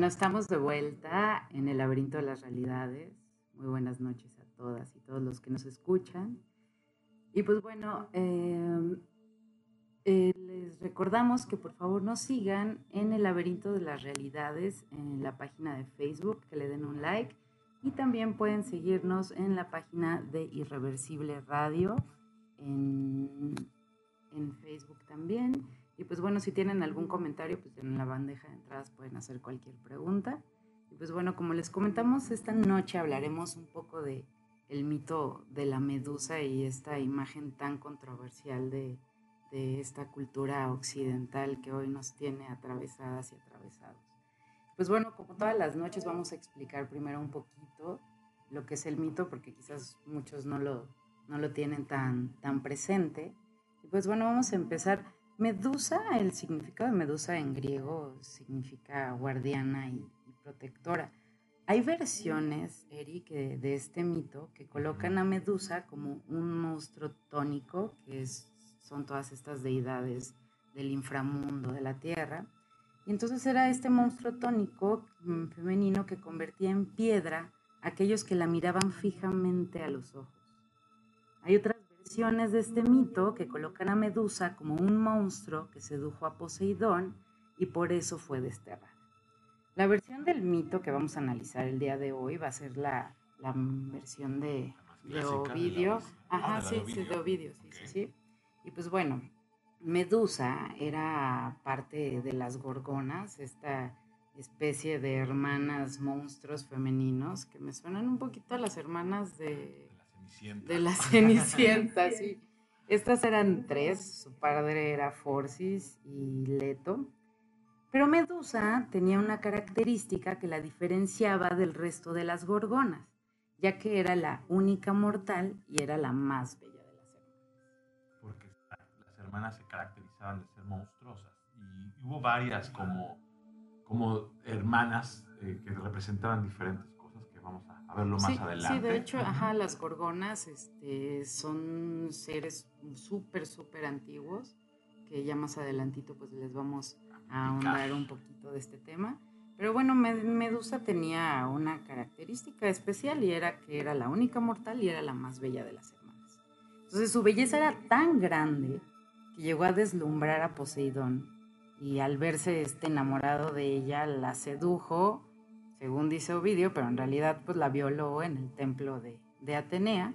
Bueno, estamos de vuelta en el laberinto de las realidades. Muy buenas noches a todas y todos los que nos escuchan. Y pues bueno, em, eh, les recordamos que por favor nos sigan en el laberinto de las realidades en la página de Facebook, que le den un like. Y también pueden seguirnos en la página de Irreversible Radio en, en Facebook también. Y pues bueno, si tienen algún comentario, pues en la bandeja de entradas pueden hacer cualquier pregunta. Y pues bueno, como les comentamos, esta noche hablaremos un poco de el mito de la medusa y esta imagen tan controversial de, de esta cultura occidental que hoy nos tiene atravesadas y atravesados. Pues bueno, como todas las noches vamos a explicar primero un poquito lo que es el mito, porque quizás muchos no lo, no lo tienen tan, tan presente. Y pues bueno, vamos a empezar Medusa, el significado de Medusa en griego significa guardiana y, protectora. Hay versiones, Eric, de, este mito que colocan a Medusa como un monstruo tónico, que son todas estas deidades del inframundo de la tierra. Y entonces era este monstruo tónico mm, femenino que convertía en piedra a aquellos que la miraban fijamente a los ojos. Hay otras de este mito que colocan a Medusa como un monstruo que sedujo a Poseidón y por eso fue desterrada. La versión del mito que vamos a analizar el día de hoy va a ser la, versión de, Ovidio. Ajá, sí, sí, de Ovidio, sí, sí, sí. Y pues bueno, Medusa era parte de las gorgonas, esta especie de hermanas monstruos femeninos que me suenan un poquito a las hermanas de de la Cenicienta, sí. Estas eran tres, su padre era Forcis y Leto. Pero Medusa tenía una característica que la diferenciaba del resto de las gorgonas, ya que era la única mortal y era la más bella de las hermanas. Porque las hermanas se caracterizaban de ser monstruosas y hubo varias como, como hermanas eh, que representaban diferentes a, verlo más adelante. Sí, de hecho, ajá, las gorgonas este, son seres súper, súper antiguos, que ya más adelantito pues les vamos a ahondar un poquito de este tema. Pero bueno, Medusa tenía una característica especial y era que era la única mortal y era la más bella de las hermanas. Entonces su belleza era tan grande que llegó a deslumbrar a Poseidón y al verse este enamorado de ella la sedujo según dice Ovidio, pero en realidad pues la violó en el templo de, de Atenea,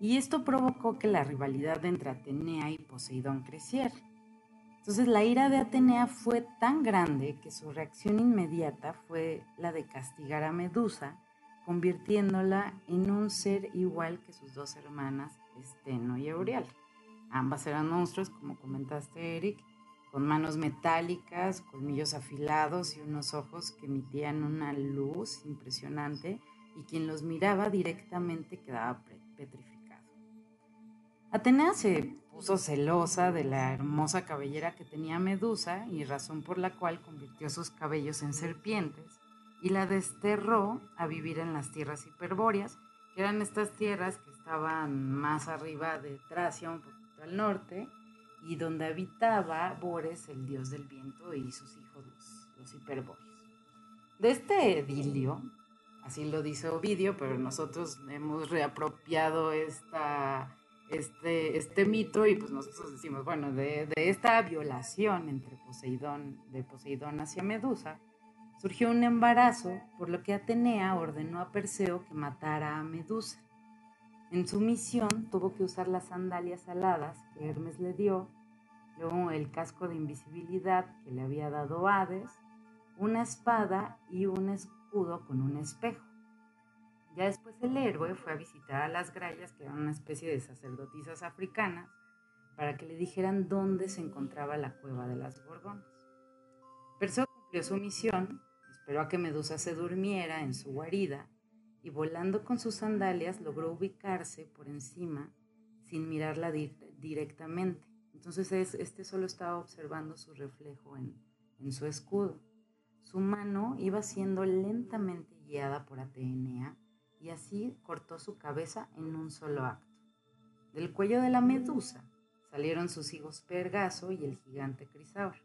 y esto provocó que la rivalidad entre Atenea y Poseidón creciera. Entonces la ira de Atenea fue tan grande que su reacción inmediata fue la de castigar a Medusa, convirtiéndola en un ser igual que sus dos hermanas, Esteno y Eureal. Ambas eran monstruos, como comentaste Eric, con manos metálicas, colmillos afilados y unos ojos que emitían una luz impresionante y quien los miraba directamente quedaba petrificado. Atenea se puso celosa de la hermosa cabellera que tenía Medusa y razón por la cual convirtió sus cabellos en serpientes y la desterró a vivir en las tierras hiperbóreas, que eran estas tierras que estaban más arriba de Tracia, un poquito al norte, y donde habitaba Bores, el dios del viento, y sus hijos, los, hiperbores. De este edilio, así lo dice Ovidio, pero nosotros hemos reapropiado esta, este, este mito y pues nosotros decimos, bueno, de, de, esta violación entre Poseidón, de Poseidón hacia Medusa, surgió un embarazo, por lo que Atenea ordenó a Perseo que matara a Medusa. En su misión tuvo que usar las sandalias aladas que Hermes le dio luego el casco de invisibilidad que le había dado Hades, una espada y un escudo con un espejo. Ya después el héroe fue a visitar a las grayas, que eran una especie de sacerdotisas africanas, para que le dijeran dónde se encontraba la cueva de las gorgonas. Perseo cumplió su misión, esperó a que Medusa se durmiera en su guarida y volando con sus sandalias logró ubicarse por encima sin mirarla directamente. Entonces este solo estaba observando su reflejo en, su escudo. Su mano iba siendo lentamente guiada por Atenea y así cortó su cabeza en un solo acto. Del cuello de la medusa salieron sus hijos Pergaso y el gigante Crisaor.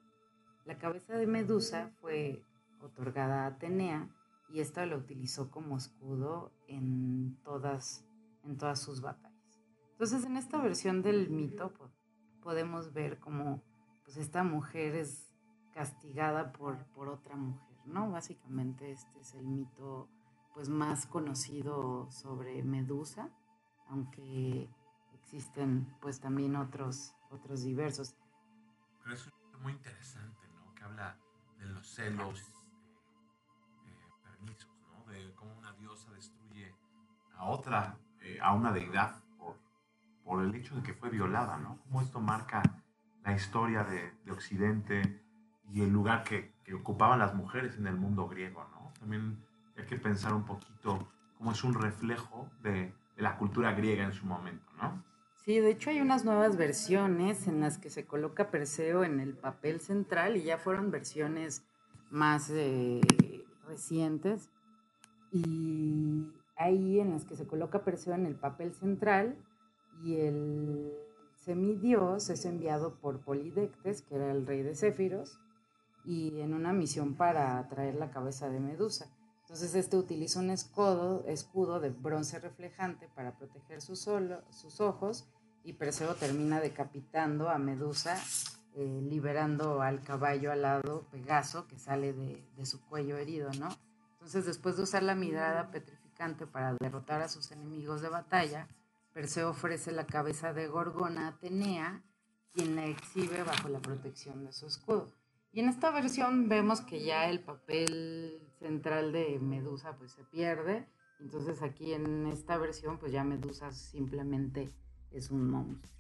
La cabeza de Medusa fue otorgada a Atenea y esta lo utilizó como escudo en todas, en todas sus batallas. Entonces, en esta versión del mito pues, podemos ver cómo pues, esta mujer es castigada por, por otra mujer, ¿no? Básicamente este es el mito pues, más conocido sobre Medusa, aunque existen pues también otros, otros diversos. Pero es muy interesante, ¿no? Que habla de los celos de cómo una diosa destruye a otra, eh, a una deidad, por, el hecho de que fue violada, ¿no? Cómo esto marca la historia de, de Occidente y el lugar que, que, ocupaban las mujeres en el mundo griego, ¿no? También hay que pensar un poquito cómo es un reflejo de, de la cultura griega en su momento, ¿no? Sí, de hecho hay unas nuevas versiones en las que se coloca Perseo en el papel central y ya fueron versiones más eh, recientes y ahí en las que se coloca Perseo en el papel central y el semidios es enviado por Polidectes, que era el rey de Céfiros, y en una misión para traer la cabeza de Medusa. Entonces este utiliza un escudo, escudo de bronce reflejante para proteger sus, sus ojos y Perseo termina decapitando a Medusa, eh, liberando al caballo alado Pegaso que sale de, de su cuello herido, ¿no? Entonces, después de usar la mirada petrificante para derrotar a sus enemigos de batalla, Perseo ofrece la cabeza de Gorgona a Atenea, quien la exhibe bajo la protección de su escudo. Y en esta versión vemos que ya el papel central de Medusa pues se pierde. Entonces aquí en esta versión pues ya Medusa simplemente es un monstruo.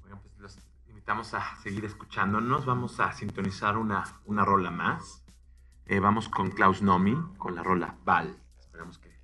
Bueno, pues los invitamos a seguir escuchándonos. Vamos a sintonizar una, una rola más. Eh, vamos con Klaus Nomi, con la rola Val. Esperamos que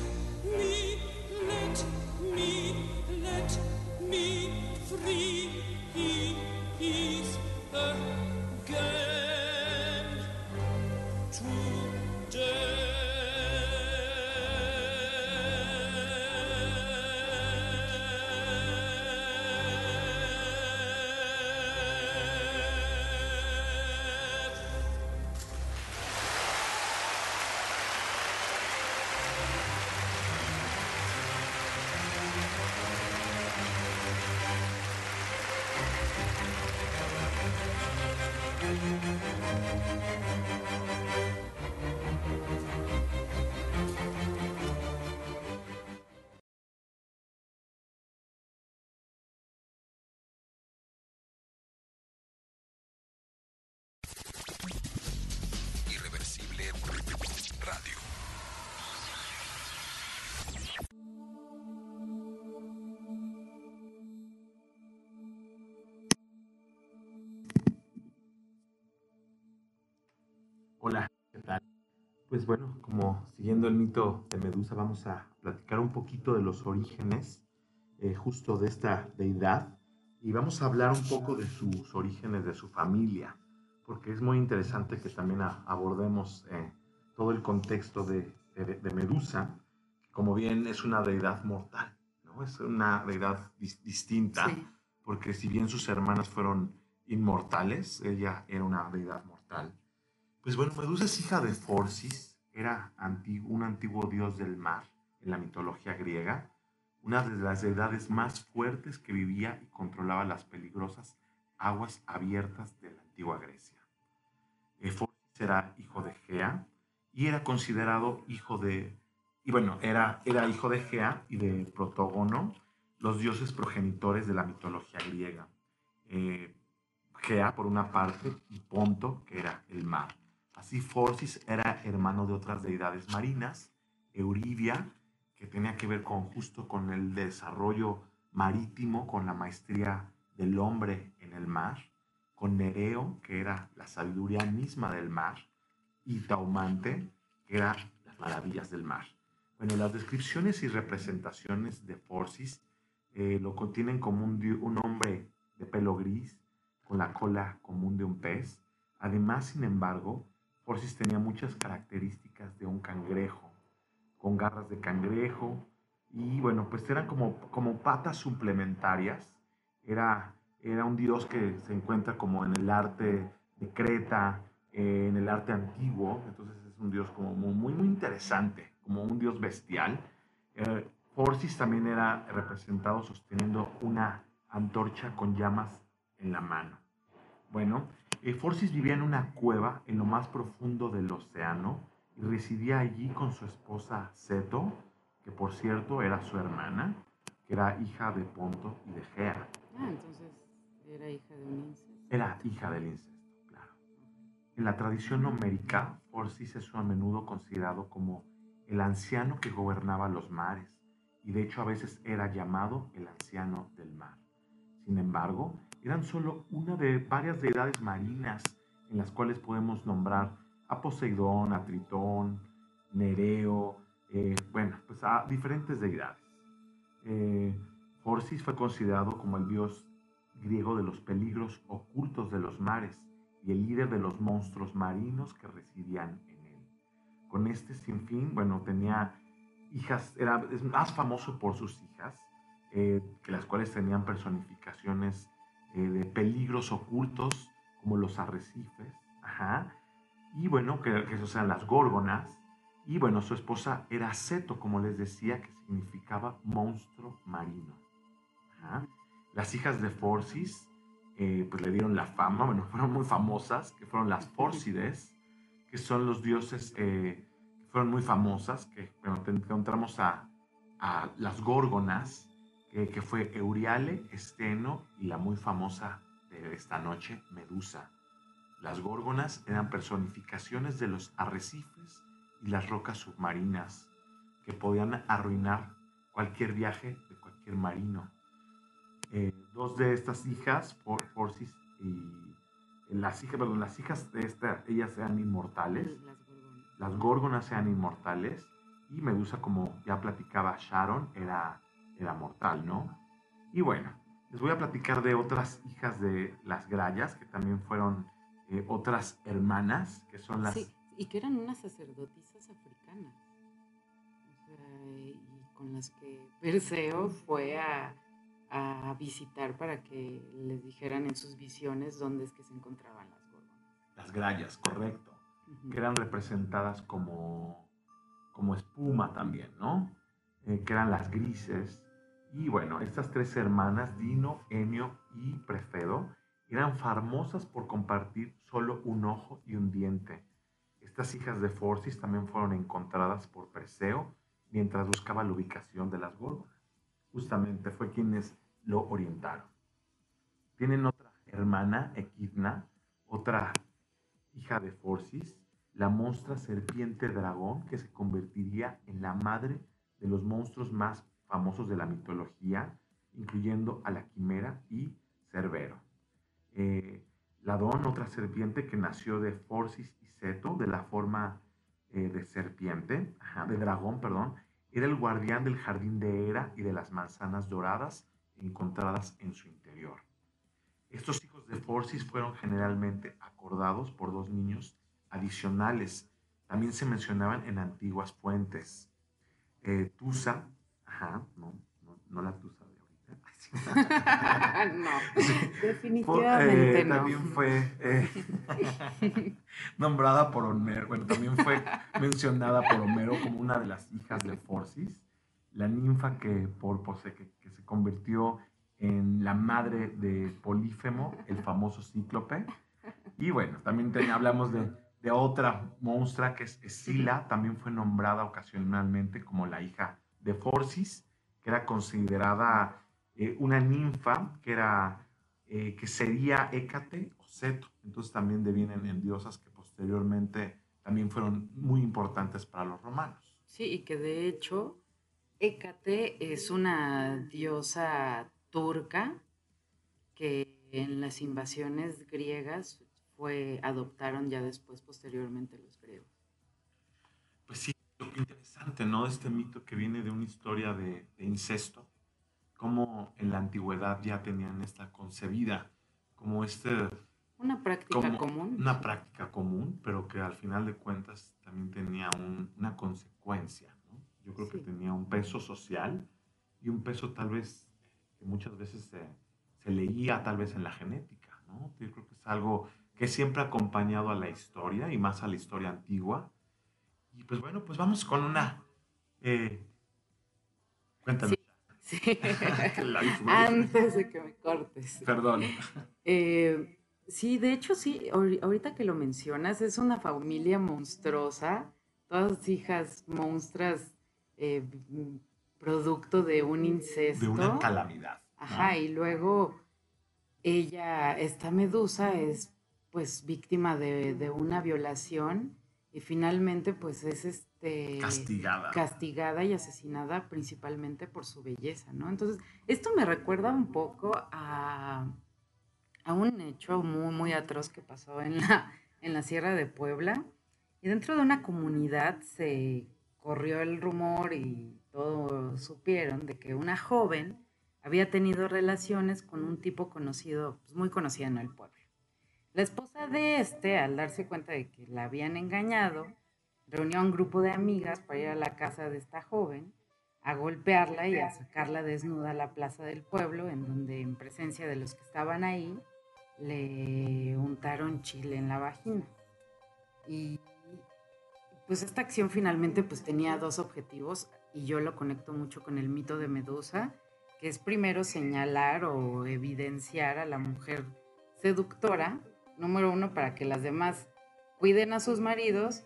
right. Pues bueno, como siguiendo el mito de Medusa, vamos a platicar un poquito de los orígenes eh, justo de esta deidad y vamos a hablar un poco de sus orígenes, de su familia, porque es muy interesante que también abordemos eh, todo el contexto de, Medusa, que como bien es una deidad mortal, ¿no? es una deidad distinta, porque si bien sus hermanas fueron inmortales, ella era una deidad mortal. Pues bueno, Medusa es hija de Forcis, era un antiguo dios del mar en la mitología griega, una de las deidades más fuertes que vivía y controlaba las peligrosas aguas abiertas de la antigua Grecia. Eh, Forcis era hijo de Gea y era considerado hijo de, y bueno, era, era hijo de Gea y de Protógono, los dioses progenitores de la mitología griega. Eh, Gea por una parte y Ponto, que era el mar. Así Forcis era hermano de otras deidades marinas, Euribia, que tenía que ver con justo con el desarrollo marítimo, con la maestría del hombre en el mar, con Nereo, que era la sabiduría misma del mar, y Taumante, que era las maravillas del mar. Bueno, las descripciones y representaciones de Forcis eh, lo contienen como un, un hombre de pelo gris, con la cola común de un pez. Además, sin embargo, Forcis tenía muchas características de un cangrejo, con garras de cangrejo y bueno, pues eran como, como patas suplementarias. Era, era un dios que se encuentra como en el arte de Creta, en el arte antiguo, entonces es un dios como muy, muy, interesante, como un dios bestial. Eh, también era representado sosteniendo una antorcha con llamas en la mano. Bueno, eh, Forcis vivía en una cueva en lo más profundo del océano y residía allí con su esposa Ceto, que por cierto era su hermana, que era hija de Ponto y de Gea. Ah, entonces era hija de un incesto. Era hija del incesto, claro. En la tradición numérica, Forcis es a menudo considerado como el anciano que gobernaba los mares, y de hecho a veces era llamado el anciano del mar. Sin embargo, eran solo una de varias deidades marinas en las cuales podemos nombrar a Poseidón, a Tritón, Nereo, eh, bueno, pues a diferentes deidades. Eh, fue considerado como el dios griego de los peligros ocultos de los mares y el líder de los monstruos marinos que residían en él. Con este sinfín, bueno, tenía hijas, era es más famoso por sus hijas, eh, que las cuales tenían personificaciones eh, de peligros ocultos como los arrecifes, y bueno, que, que eso sean las górgonas, y bueno, su esposa era Ceto, como les decía, que significaba monstruo marino. Las hijas de Forcis, eh, pues le dieron la fama, bueno, fueron muy famosas, que fueron las Fórcides, que son los dioses eh, que fueron muy famosas, que bueno, encontramos a, a las górgonas, que fue Euriale, Esteno y la muy famosa de esta noche, Medusa. Las górgonas eran personificaciones de los arrecifes y las rocas submarinas que podían arruinar cualquier viaje de cualquier marino. Eh, dos de estas hijas, Forcis y las hijas, perdón, las hijas de esta, ellas eran inmortales. Las górgonas eran inmortales y Medusa, como ya platicaba Sharon, era era mortal, ¿no? Y bueno, les voy a platicar de otras hijas de las Grayas, que también fueron eh, otras hermanas, que son las... Sí, y que eran unas sacerdotisas africanas, o sea, y con las que Perseo fue a, a visitar para que les dijeran en sus visiones dónde es que se encontraban las gorgonas. Las Grayas, correcto, que eran representadas como, como espuma también, ¿no? Eh, que eran las grises, y bueno, estas tres hermanas, Dino, Enio y Prefedo, eran famosas por compartir solo un ojo y un diente. Estas hijas de Forcis también fueron encontradas por Perseo mientras buscaba la ubicación de las górgonas. Justamente fue quienes lo orientaron. Tienen otra hermana, Equidna, otra hija de Forcis, la monstrua serpiente dragón que se convertiría en la madre de los monstruos más famosos de la mitología, incluyendo a la quimera y Cerbero. Eh, Ladón, otra serpiente que nació de Forcis y Ceto, de la forma eh, de serpiente, de dragón, perdón, era el guardián del jardín de Hera y de las manzanas doradas encontradas en su interior. Estos hijos de Forcis fueron generalmente acordados por dos niños adicionales. También se mencionaban en antiguas fuentes. Eh, Tusa, ajá, no, no, la Tusa de ahorita. no, definitivamente eh, También fue eh, nombrada por Homero, bueno, también fue mencionada por Homero como una de las hijas de Forcis, la ninfa que, por, que, que se convirtió en la madre de Polífemo, el famoso cíclope. Y bueno, también hablamos de, de, otra monstrua que es Escila, también fue nombrada ocasionalmente como la hija de Forcis, que era considerada eh, una ninfa, que, era, eh, que sería Hécate o Seto. Entonces también devienen en diosas que posteriormente también fueron muy importantes para los romanos. Sí, y que de hecho Hécate es una diosa turca que en las invasiones griegas fue, adoptaron ya después, posteriormente, los griegos. Sí, lo que interesante, ¿no? Este mito que viene de una historia de, incesto, como en la antigüedad ya tenían esta concebida, como este... Una práctica común. Una práctica común, pero que al final de cuentas también tenía una consecuencia, ¿no? Yo creo que tenía un peso social y un peso tal vez muchas veces se, se, leía tal vez en la genética, ¿no? Yo creo que es algo que siempre ha acompañado a la historia y más a la historia antigua. Y pues bueno, pues vamos con una... Eh, cuéntanos. Sí. Antes de que me cortes. Perdón. Eh, sí, de hecho sí, ahorita que lo mencionas, es una familia monstruosa, todas hijas monstruas eh, producto de un incesto. De una calamidad. Ajá, y luego ella, esta medusa, es pues víctima de, una violación y finalmente pues es este castigada. castigada y asesinada principalmente por su belleza, ¿no? Entonces, esto me recuerda un poco a, a un hecho muy, muy atroz que pasó en la, en la Sierra de Puebla. Y dentro de una comunidad se corrió el rumor y todos supieron de que una joven había tenido relaciones con un tipo conocido, pues muy conocido en el pueblo. La esposa de este, al darse cuenta de que la habían engañado, reunió a un grupo de amigas para ir a la casa de esta joven, a golpearla y a sacarla desnuda a la plaza del pueblo, en donde en presencia de los que estaban ahí, le untaron chile en la vagina. Y pues esta acción finalmente pues tenía dos objetivos y yo lo conecto mucho con el mito de Medusa, que es primero señalar o evidenciar a la mujer seductora, número uno, para que las demás cuiden a sus maridos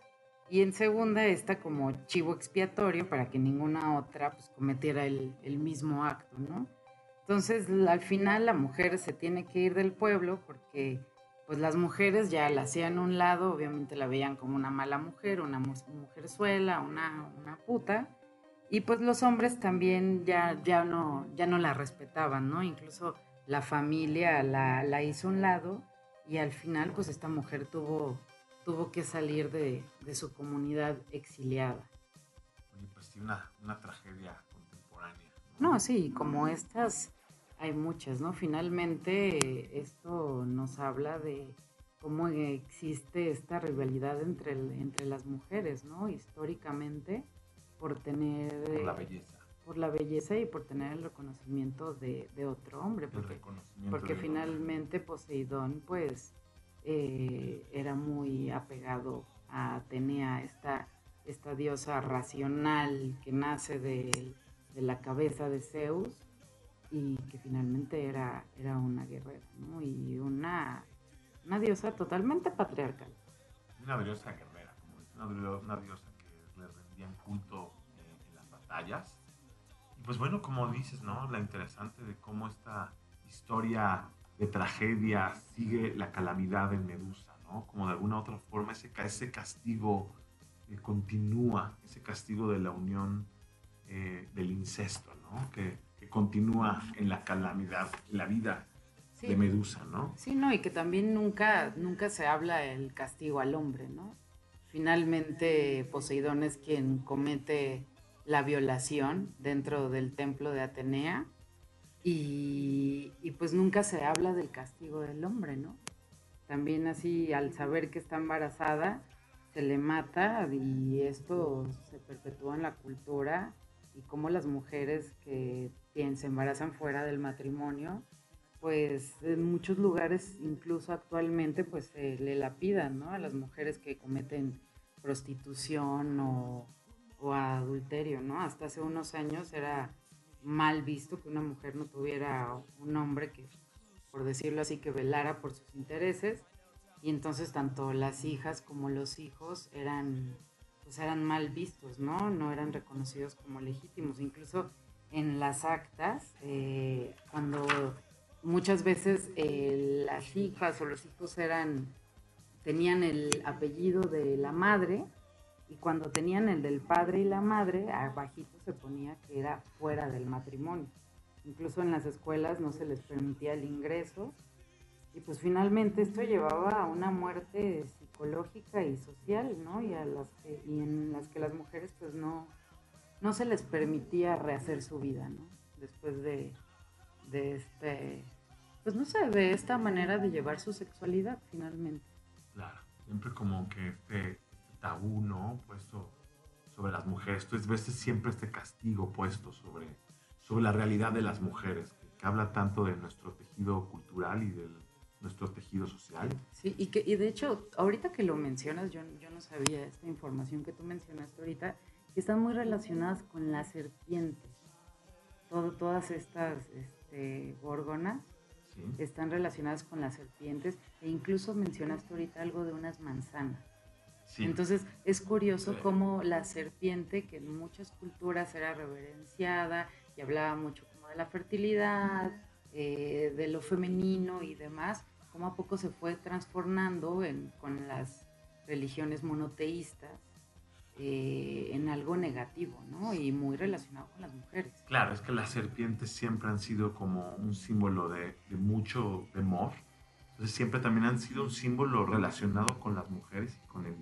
y en segunda esta como chivo expiatorio para que ninguna otra pues cometiera el, mismo acto, ¿no? Entonces al final la mujer se tiene que ir del pueblo porque pues las mujeres ya la hacían un lado, obviamente la veían como una mala mujer, una mujer suela, una, una puta, y pues los hombres también ya, ya, no, ya no la respetaban, ¿no? Incluso la familia la, la hizo un lado y al final pues esta mujer tuvo, tuvo que salir de, de su comunidad exiliada. Oye, pues sí, una, una tragedia contemporánea. ¿no? no, sí, como estas hay muchas, ¿no? Finalmente esto nos habla de cómo existe esta rivalidad entre, entre las mujeres, ¿no? Históricamente, por tener... Por la belleza. Por la belleza y por tener el reconocimiento de, otro hombre. Porque, porque finalmente Poseidón, pues, eh, era muy apegado a Atenea, esta, esta diosa racional que nace de, de la cabeza de Zeus y que finalmente era, era una guerrera, ¿no? Y una, una diosa totalmente patriarcal. Una diosa guerrera, como una, diosa que le rendían culto en las batallas. Pues bueno, como dices, ¿no? La interesante de cómo esta historia de tragedia sigue la calamidad de Medusa, ¿no? Como de alguna otra forma ese, ese castigo eh, continúa, ese castigo de la unión eh, del incesto, ¿no? Que, continúa en la calamidad, en la vida de Medusa, ¿no? Sí, no, y que también nunca, nunca se habla el castigo al hombre, ¿no? finalmente Poseidón es quien comete la violación dentro del templo de Atenea y, y, pues nunca se habla del castigo del hombre, ¿no? También así al saber que está embarazada se le mata y esto se perpetúa en la cultura y como las mujeres que se embarazan fuera del matrimonio, pues en muchos lugares, incluso actualmente, pues se le lapidan, ¿no? A las mujeres que cometen prostitución o, o adulterio, ¿no? Hasta hace unos años era mal visto que una mujer no tuviera un hombre que, por decirlo así, que velara por sus intereses. Y entonces tanto las hijas como los hijos eran, pues eran mal vistos, ¿no? No eran reconocidos como legítimos. Incluso en las actas, eh, cuando muchas veces eh, las hijas o los hijos eran, tenían el apellido de la madre, y cuando tenían el del padre y la madre, abajito se ponía que era fuera del matrimonio. Incluso en las escuelas no se les permitía el ingreso. Y pues finalmente esto llevaba a una muerte psicológica y social, ¿no? Y, a las y en las que las mujeres pues no, no se les permitía rehacer su vida, ¿no? Después de, de este, pues no sé, de esta manera de llevar su sexualidad finalmente. Claro, siempre como que tabú, ¿no? Puesto sobre las mujeres. Entonces ves siempre este castigo puesto sobre, sobre la realidad de las mujeres, que, habla tanto de nuestro tejido cultural y de nuestro tejido social. Sí, y, que, y de hecho, ahorita que lo mencionas, yo, yo no sabía esta información que tú mencionaste ahorita, que están muy relacionadas con la serpiente. Todo, todas estas este, gorgonas están relacionadas con las serpientes e incluso mencionaste ahorita algo de unas manzanas. Entonces es curioso cómo la serpiente, que en muchas culturas era reverenciada y hablaba mucho como de la fertilidad, eh, de lo femenino y demás, cómo a poco se fue transformando con las religiones monoteístas eh, en algo negativo, ¿no? Y muy relacionado con las mujeres. Claro, es que las serpientes siempre han sido como un símbolo de, mucho temor. Entonces siempre también han sido un símbolo relacionado con las mujeres y con, el,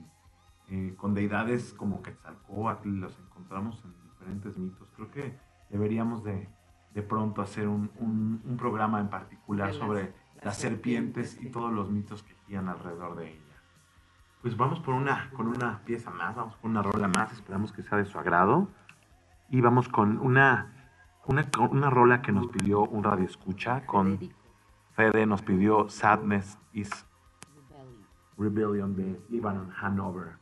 eh, con deidades como Quetzalcóatl, los encontramos en diferentes mitos. Creo que deberíamos de, de pronto hacer un, un, programa en particular sobre las, serpientes, y todos los mitos que giran alrededor de ellas pues vamos por una, con una pieza más, vamos con una rola más, esperamos que sea de su agrado. Y vamos con una, una, una rola que nos pidió un radio escucha, con Fede nos pidió Sadness is Rebellion de Ivan Hanover.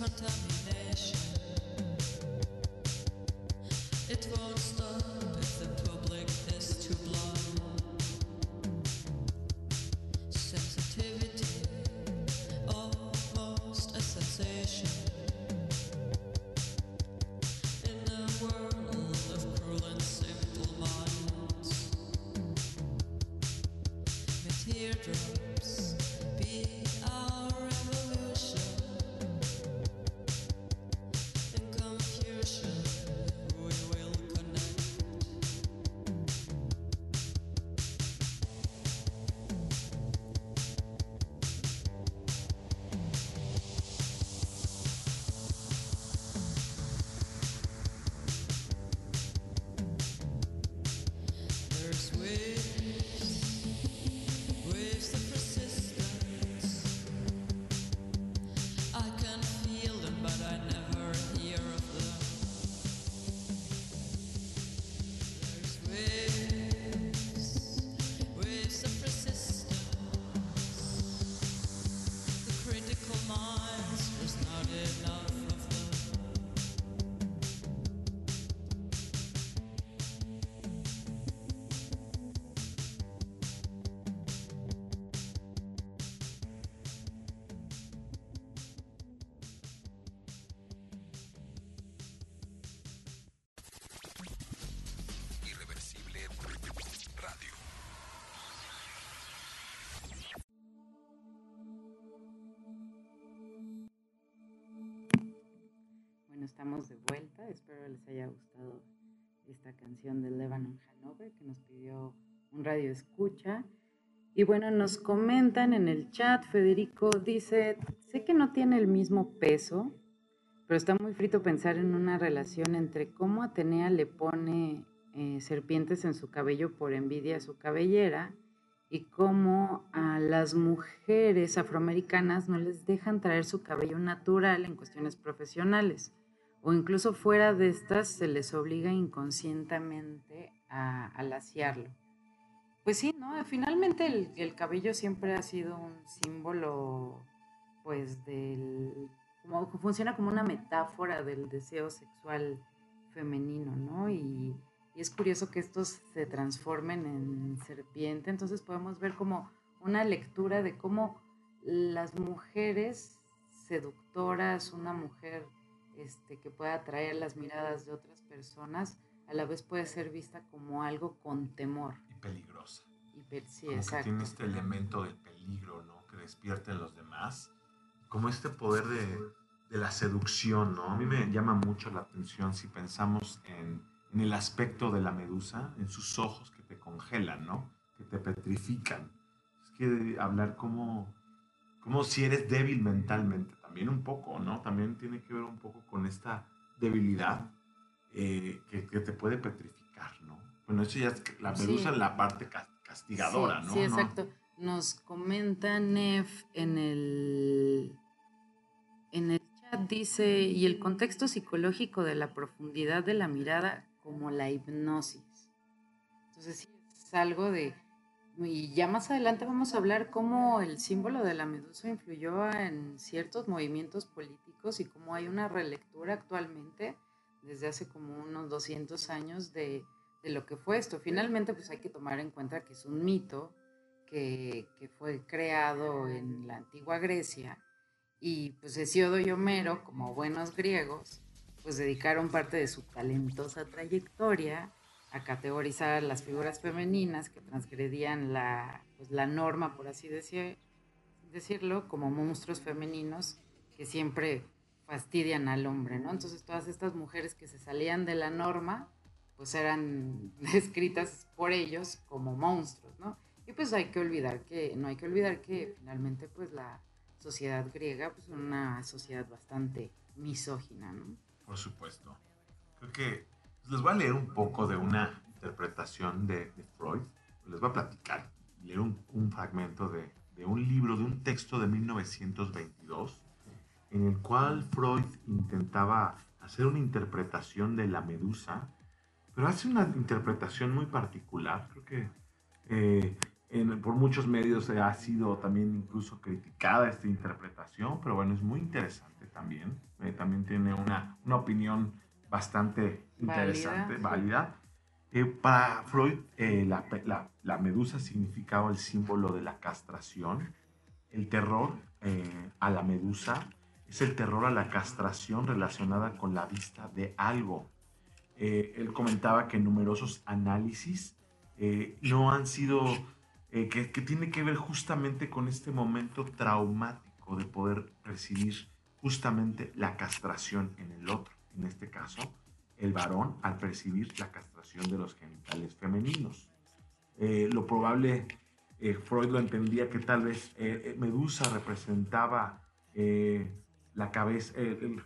contaminate. Estamos de vuelta. Espero les haya gustado esta canción de Lebanon Hanover que nos pidió un radio escucha. Y bueno, nos comentan en el chat, Federico dice, sé que no tiene el mismo peso, pero está muy frito pensar en una relación entre cómo Atenea le pone eh, serpientes en su cabello por envidia a su cabellera y cómo a las mujeres afroamericanas no les dejan traer su cabello natural en cuestiones profesionales o incluso fuera de estas se les obliga inconscientemente a, alaciarlo. Pues sí, ¿no? Finalmente el, cabello siempre ha sido un símbolo, pues, del... Como, funciona como una metáfora del deseo sexual femenino, ¿no? Y, y es curioso que estos se transformen en serpiente, entonces podemos ver como una lectura de cómo las mujeres seductoras, una mujer este, que pueda atraer las miradas de otras personas, a la vez puede ser vista como algo con temor. Y peligrosa. Y sí, como exacto. Que tiene este elemento del peligro, ¿no? Que despierta en los demás. Como este poder de, de, la seducción, ¿no? A mí me llama mucho la atención si pensamos en, en el aspecto de la medusa, en sus ojos que te congelan, ¿no? Que te petrifican. Es que hablar como, como si eres débil mentalmente también un poco, ¿no? También tiene que ver un poco con esta debilidad eh, que, te puede petrificar, ¿no? Bueno, eso ya es la medusa la parte castigadora, ¿no? Sí, exacto. Nos comenta Nef en el, en el chat, dice, y el contexto psicológico de la profundidad de la mirada como la hipnosis. Entonces, sí, es algo de y ya más adelante vamos a hablar cómo el símbolo de la medusa influyó en ciertos movimientos políticos y cómo hay una relectura actualmente, desde hace como unos 200 años, de, lo que fue esto. Finalmente, pues hay que tomar en cuenta que es un mito que, fue creado en la antigua Grecia y pues Hesiodo y Homero, como buenos griegos, pues dedicaron parte de su talentosa trayectoria a categorizar las figuras femeninas que transgredían la, pues, la norma, por así decir, decirlo, como monstruos femeninos que siempre fastidian al hombre, ¿no? Entonces todas estas mujeres que se salían de la norma, pues eran descritas por ellos como monstruos, ¿no? Y pues hay que olvidar que, no hay que olvidar que finalmente pues la sociedad griega pues una sociedad bastante misógina, ¿no? Por supuesto. Creo que les voy a leer un poco de una interpretación de, Freud. Les voy a platicar, leer un, fragmento de, un libro, de un texto de 1922, en el cual Freud intentaba hacer una interpretación de la medusa, pero hace una interpretación muy particular. Creo que eh, por muchos medios ha sido también incluso criticada esta interpretación, pero bueno, es muy interesante también. Eh, también tiene una, una opinión bastante interesante, válida. Eh, para Freud, eh, la, la, la, medusa significaba el símbolo de la castración. El terror a la medusa es el terror a la castración relacionada con la vista de algo. él comentaba que numerosos análisis no han sido eh, que, tiene que ver justamente con este momento traumático de poder recibir justamente la castración en el otro, en este caso, el varón al percibir la castración de los genitales femeninos. Eh, lo probable, eh, Freud lo entendía que tal vez Medusa representaba la cabeza,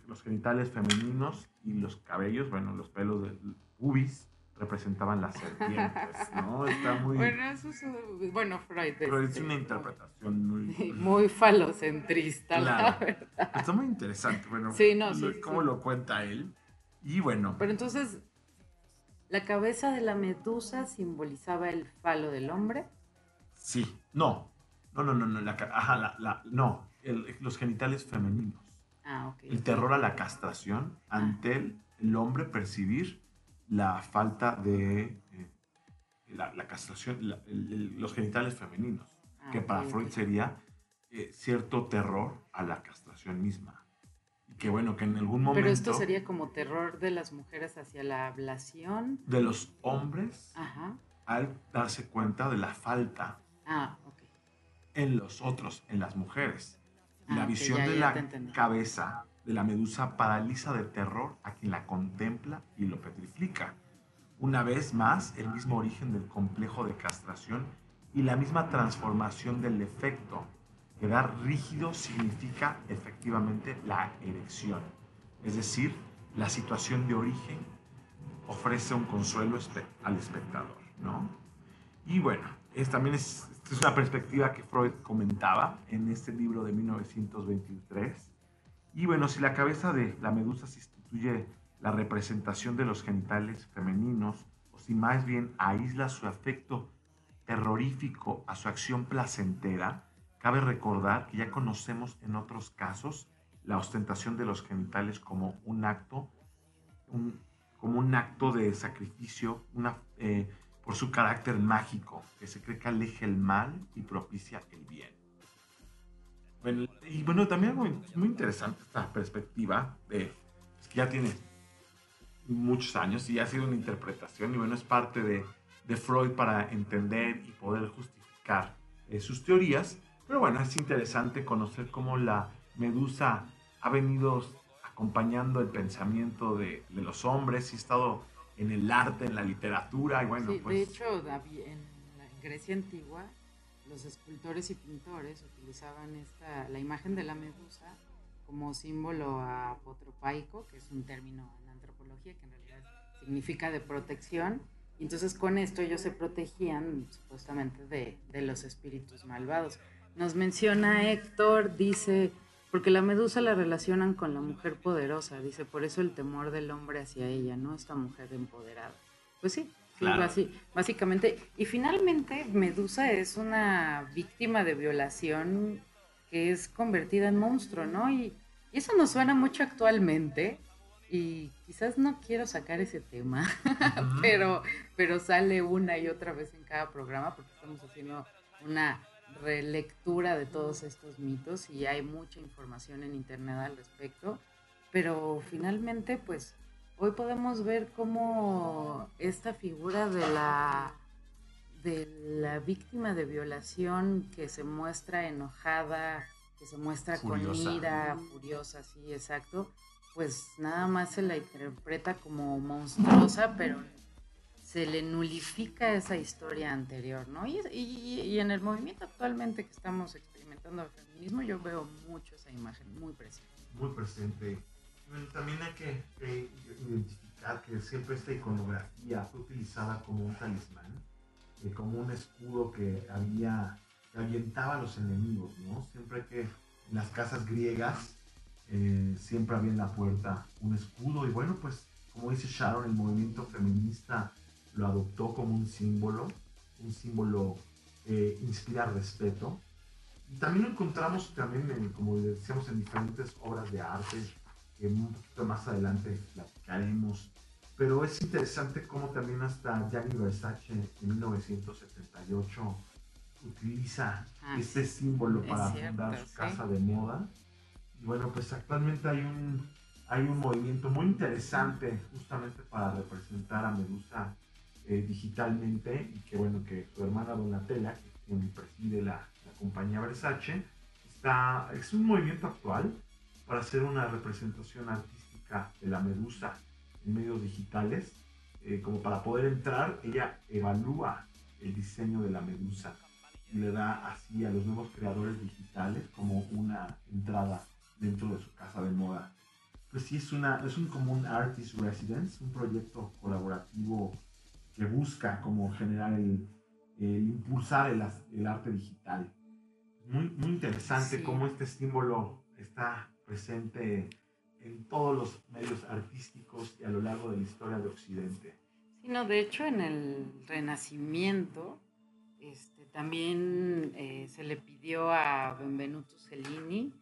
los genitales femeninos y los cabellos, bueno, los pelos del pubis, representaban las serpientes, ¿no? Está muy... Bueno, eso es... Bueno, Freud... Pero es una interpretación muy... Muy falocentrista, la verdad. Está muy interesante, bueno, sí, no, sí, cómo lo cuenta él. Y bueno... Pero entonces, ¿la cabeza de la medusa simbolizaba el falo del hombre? Sí, no. No, no, no, no, la, ajá, la, la no, los genitales femeninos. Ah, ok. El terror a la castración ante el, el hombre percibir la falta de eh, la, castración, los genitales femeninos, ah, que para Freud sería eh, cierto terror a la castración misma. Que bueno, que en algún momento... Pero esto sería como terror de las mujeres hacia la ablación. De los hombres al darse cuenta de la falta ah, en los otros, en las mujeres. la ah, visión de la cabeza de la medusa paraliza de terror a quien la contempla y lo petrifica. Una vez más, el mismo origen del complejo de castración y la misma transformación del efecto. Quedar rígido significa efectivamente la erección, es decir, la situación de origen ofrece un consuelo al espectador, ¿no? Y bueno, es, también es, es una perspectiva que Freud comentaba en este libro de 1923 y bueno, si la cabeza de la medusa sustituye la representación de los genitales femeninos, o si más bien aísla su afecto terrorífico a su acción placentera, cabe recordar que ya conocemos en otros casos la ostentación de los genitales como un acto, como un acto de sacrificio, una, eh, por su carácter mágico, que se cree que aleja el mal y propicia el bien y bueno, también muy, muy interesante esta perspectiva de pues, que ya tiene muchos años y ha sido una interpretación y bueno, es parte de, de Freud para entender y poder justificar eh, sus teorías. Pero bueno, es interesante conocer cómo la medusa ha venido acompañando el pensamiento de, de los hombres y ha estado en el arte, en la literatura y bueno, pues... De hecho, en la Grecia antigua los escultores y pintores utilizaban esta, la imagen de la medusa como símbolo apotropaico, que es un término en antropología que en realidad significa de protección. Y entonces con esto ellos se protegían supuestamente de, de los espíritus malvados. Nos menciona Héctor, dice, porque la medusa la relacionan con la mujer poderosa, dice, por eso el temor del hombre hacia ella, ¿no? Esta mujer empoderada. Pues sí, básicamente. Y finalmente, Medusa es una víctima de violación que es convertida en monstruo, ¿no? Y, eso nos suena mucho actualmente. Y quizás no quiero sacar ese tema, pero, pero sale una y otra vez en cada programa porque estamos haciendo una relectura de todos estos mitos y hay mucha información en internet al respecto. Pero finalmente, pues hoy podemos ver cómo esta figura de la de la víctima de violación que se muestra enojada, que se muestra con ira, furiosa, sí, exacto, pues nada más se la interpreta como monstruosa, pero se le nulifica esa historia anterior, ¿no? Y, y en el movimiento actualmente que estamos experimentando el feminismo, yo veo mucho esa imagen muy presente. Muy presente también hay que identificar que siempre esta iconografía fue utilizada como un talismán, eh, como un escudo que había que ahuyentaba a los enemigos, ¿no? Siempre que en las casas griegas eh, siempre había en la puerta un escudo y bueno, pues como dice Sharon, el movimiento feminista lo adoptó como un símbolo, un símbolo eh, inspira respeto. Y también lo encontramos también, en, como decíamos, en diferentes obras de arte, que un poquito más adelante platicaremos. Pero es interesante cómo también hasta Gianni Versace en 1978 utiliza ah, este símbolo para fundar su casa de moda. Y bueno, pues actualmente hay un, hay un movimiento muy interesante justamente para representar a Medusa eh, digitalmente y que bueno, que su hermana Donatella, quien preside la, compañía Versace, está, es un movimiento actual para hacer una representación artística de la Medusa en medios digitales. Eh, como para poder entrar, ella evalúa el diseño de la Medusa y le da así a los nuevos creadores digitales como una entrada dentro de su casa de moda. Pues sí, es, una, es un, como un Artist Residence, un proyecto colaborativo que busca como generar el, impulsar el, el, arte digital. Muy, muy interesante cómo este símbolo está presente en todos los medios artísticos y a lo largo de la historia de Occidente. Sí, no, de hecho en el Renacimiento este, también eh, se le pidió a Benvenuto Cellini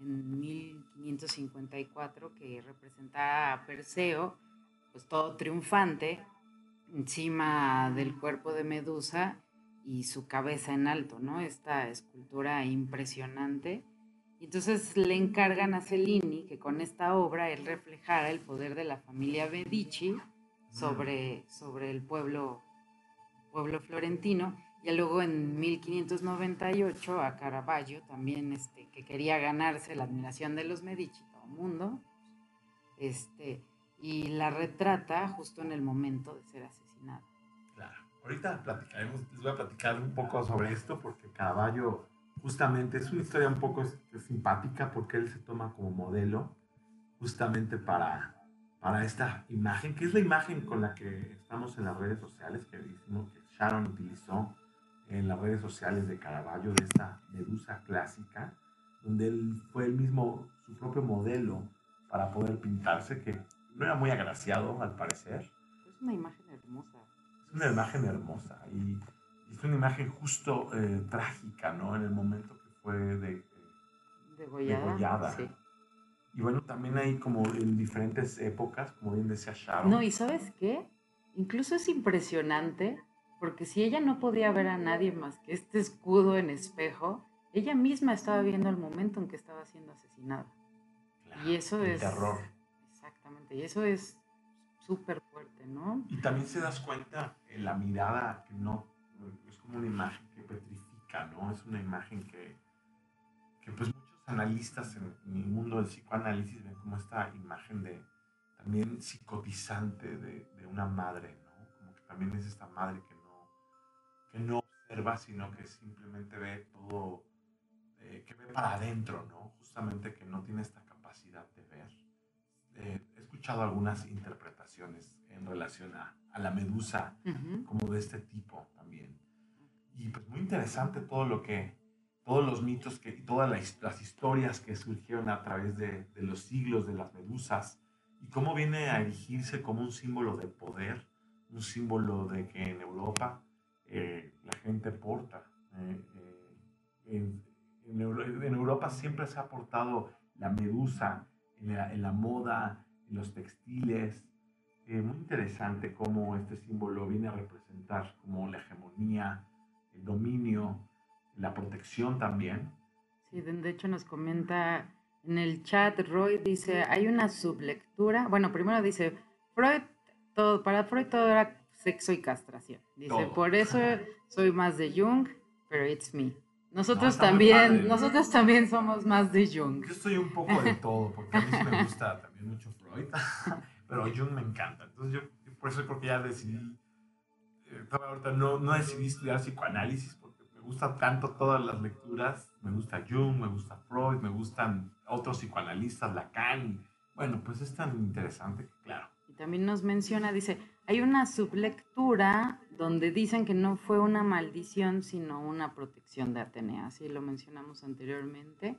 en 1554 que representara a Perseo, pues todo triunfante, encima del cuerpo de Medusa y su cabeza en alto, ¿no? Esta escultura impresionante. Entonces le encargan a Cellini que con esta obra él reflejara el poder de la familia Medici sobre, sobre el pueblo, pueblo florentino. Y luego en 1598 a Caravaggio también, este, que quería ganarse la admiración de los Medici, todo el mundo, este, y la retrata justo en el momento de ser asesinado. Claro, ahorita platicaremos, les voy a platicar un poco sobre esto porque Caravaggio justamente es una historia un poco simpática porque él se toma como modelo justamente para, para esta imagen, que es la imagen con la que estamos en las redes sociales, que decimos que Sharon utilizó en las redes sociales de Caravaggio, de esta medusa clásica, donde él fue el mismo, su propio modelo para poder pintarse, que no era muy agraciado al parecer. Es una imagen hermosa. Es una imagen hermosa y, es una imagen justo eh, trágica, ¿no? En el momento que fue de, eh, degollada. Sí. Y bueno, también hay como en diferentes épocas, como bien decía Sharon. No, y ¿sabes qué? Incluso es impresionante porque si ella no podía ver a nadie más que este escudo en espejo, ella misma estaba viendo el momento en que estaba siendo asesinada. y eso es... Terror. Y eso es súper fuerte, ¿no? Y también se das cuenta en la mirada que no, es como una imagen que petrifica, ¿no? Es una imagen que, que pues muchos analistas en, el mundo del psicoanálisis ven como esta imagen de también psicotizante de, una madre, ¿no? Como que también es esta madre que que no observa, sino que simplemente ve todo, eh, que ve para adentro, ¿no? Justamente que no tiene esta capacidad de ver. Eh, escuchado algunas interpretaciones en relación a, a la medusa, como de este tipo también. Y pues muy interesante todo lo que, todos los mitos que, y todas las, las historias que surgieron a través de, de los siglos de las medusas y cómo viene a erigirse como un símbolo de poder, un símbolo de que en Europa eh, la gente porta. Eh, eh, en, Europa siempre se ha portado la medusa en la, moda, los textiles. muy interesante cómo este símbolo viene a representar como la hegemonía, el dominio, la protección también. Sí, de hecho nos comenta en el chat, Roy dice, hay una sublectura, bueno, primero dice, Freud, todo, para Freud todo era sexo y castración. Dice, por eso soy más de Jung, pero it's me. Nosotros también, nosotros también somos más de Jung. Yo soy un poco de todo, porque a mí sí me gusta también mucho Freud, pero Jung me encanta. Entonces yo, por eso creo que ya decidí, eh, ahorita no, no decidí estudiar psicoanálisis, porque me gustan tanto todas las lecturas. Me gusta Jung, me gusta Freud, me gustan otros psicoanalistas, Lacan. Bueno, pues es tan interesante que, claro. Y también nos menciona, dice, hay una sublectura donde dicen que no fue una maldición, sino una protección de Atenea, así lo mencionamos anteriormente.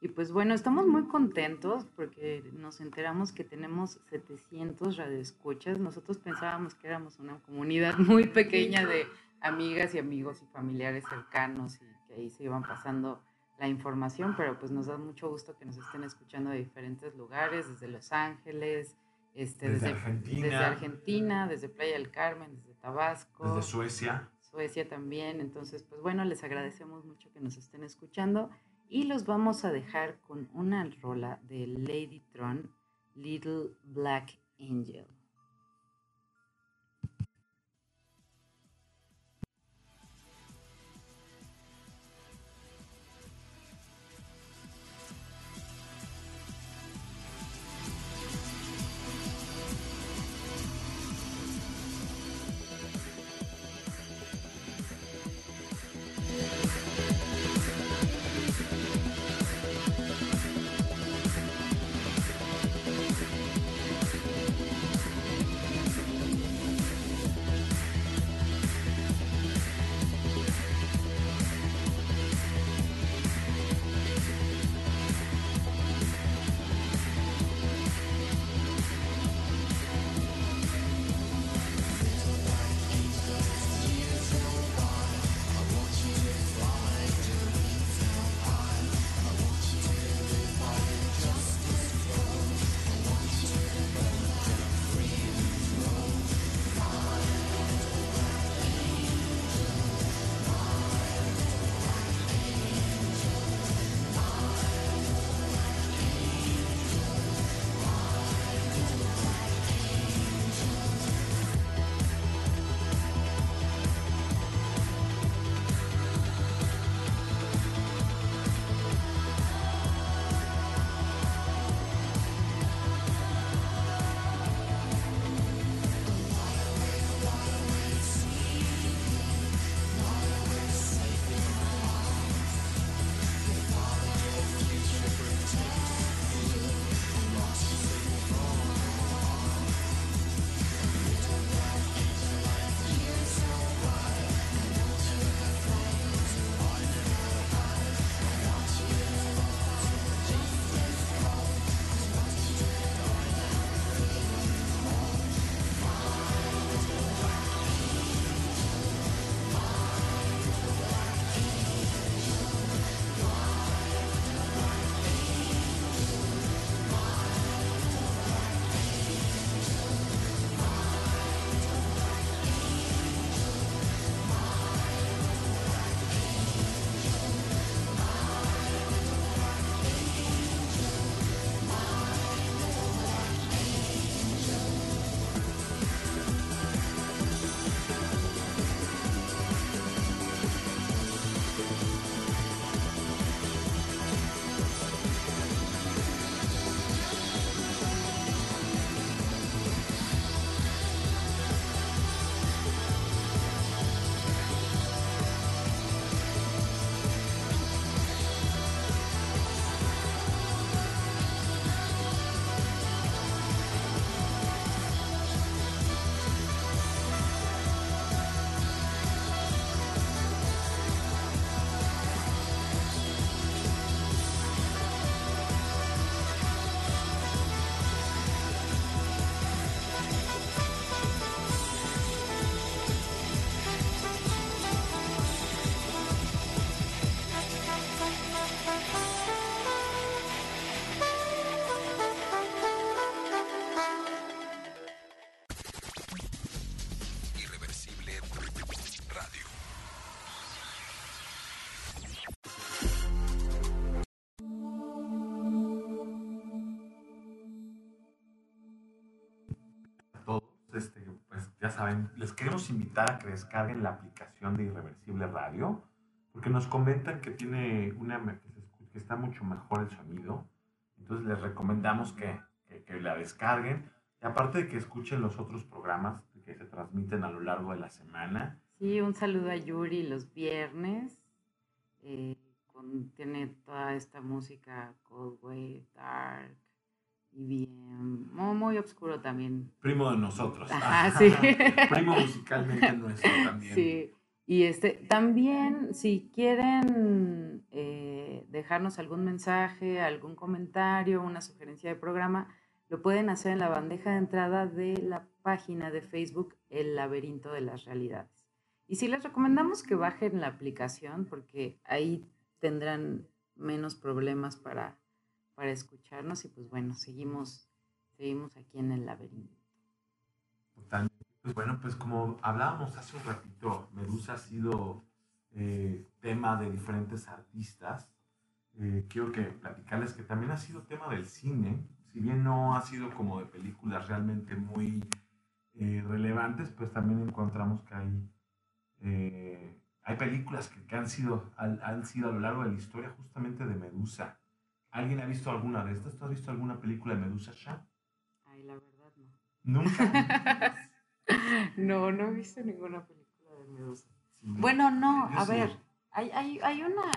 Y pues bueno, estamos muy contentos porque nos enteramos que tenemos 700 radioescuchas. Nosotros pensábamos que éramos una comunidad muy pequeña de amigas y amigos y familiares cercanos y que ahí se iban pasando la información, pero pues nos da mucho gusto que nos estén escuchando de diferentes lugares, desde Los Ángeles, este, desde, Argentina. desde Argentina, desde Playa del Carmen, desde Tabasco. Desde Suecia. Suecia también. Entonces, pues bueno, les agradecemos mucho que nos estén escuchando y los vamos a dejar con una rola de Lady Tron, Little Black Angel. Saben, les queremos invitar a que descarguen la aplicación de Irreversible Radio, porque nos comentan que tiene una que está mucho mejor el sonido. Entonces les recomendamos que, que, la descarguen. Y aparte de que escuchen los otros programas que se transmiten a lo largo de la semana. Sí, un saludo a Yuri los viernes. Eh, tiene toda esta música Cold Wave, Dark, y bien, muy, oscuro también. Primo de nosotros. Ajá, sí. Primo musicalmente nuestro también. Sí. Y este, también, si quieren eh, dejarnos algún mensaje, algún comentario, una sugerencia de programa, lo pueden hacer en la bandeja de entrada de la página de Facebook El Laberinto de las Realidades. Y sí les recomendamos que bajen la aplicación porque ahí tendrán menos problemas para, para escucharnos y pues bueno, seguimos, seguimos aquí en el laberinto. Totalmente. Pues bueno, pues como hablábamos hace un ratito, Medusa ha sido eh, tema de diferentes artistas. Eh, quiero que platicarles que también ha sido tema del cine, si bien no ha sido como de películas realmente muy eh, relevantes, pues también encontramos que hay, hay películas que, han, sido, han, sido a lo largo de la historia justamente de Medusa. ¿Alguien ha visto alguna de estas? ¿Tú has visto alguna película de Medusa, Shah? Ay, la verdad no. ¿Nunca? no, no he visto ninguna película de Medusa. Bueno, no, a ver, hay, hay, hay una,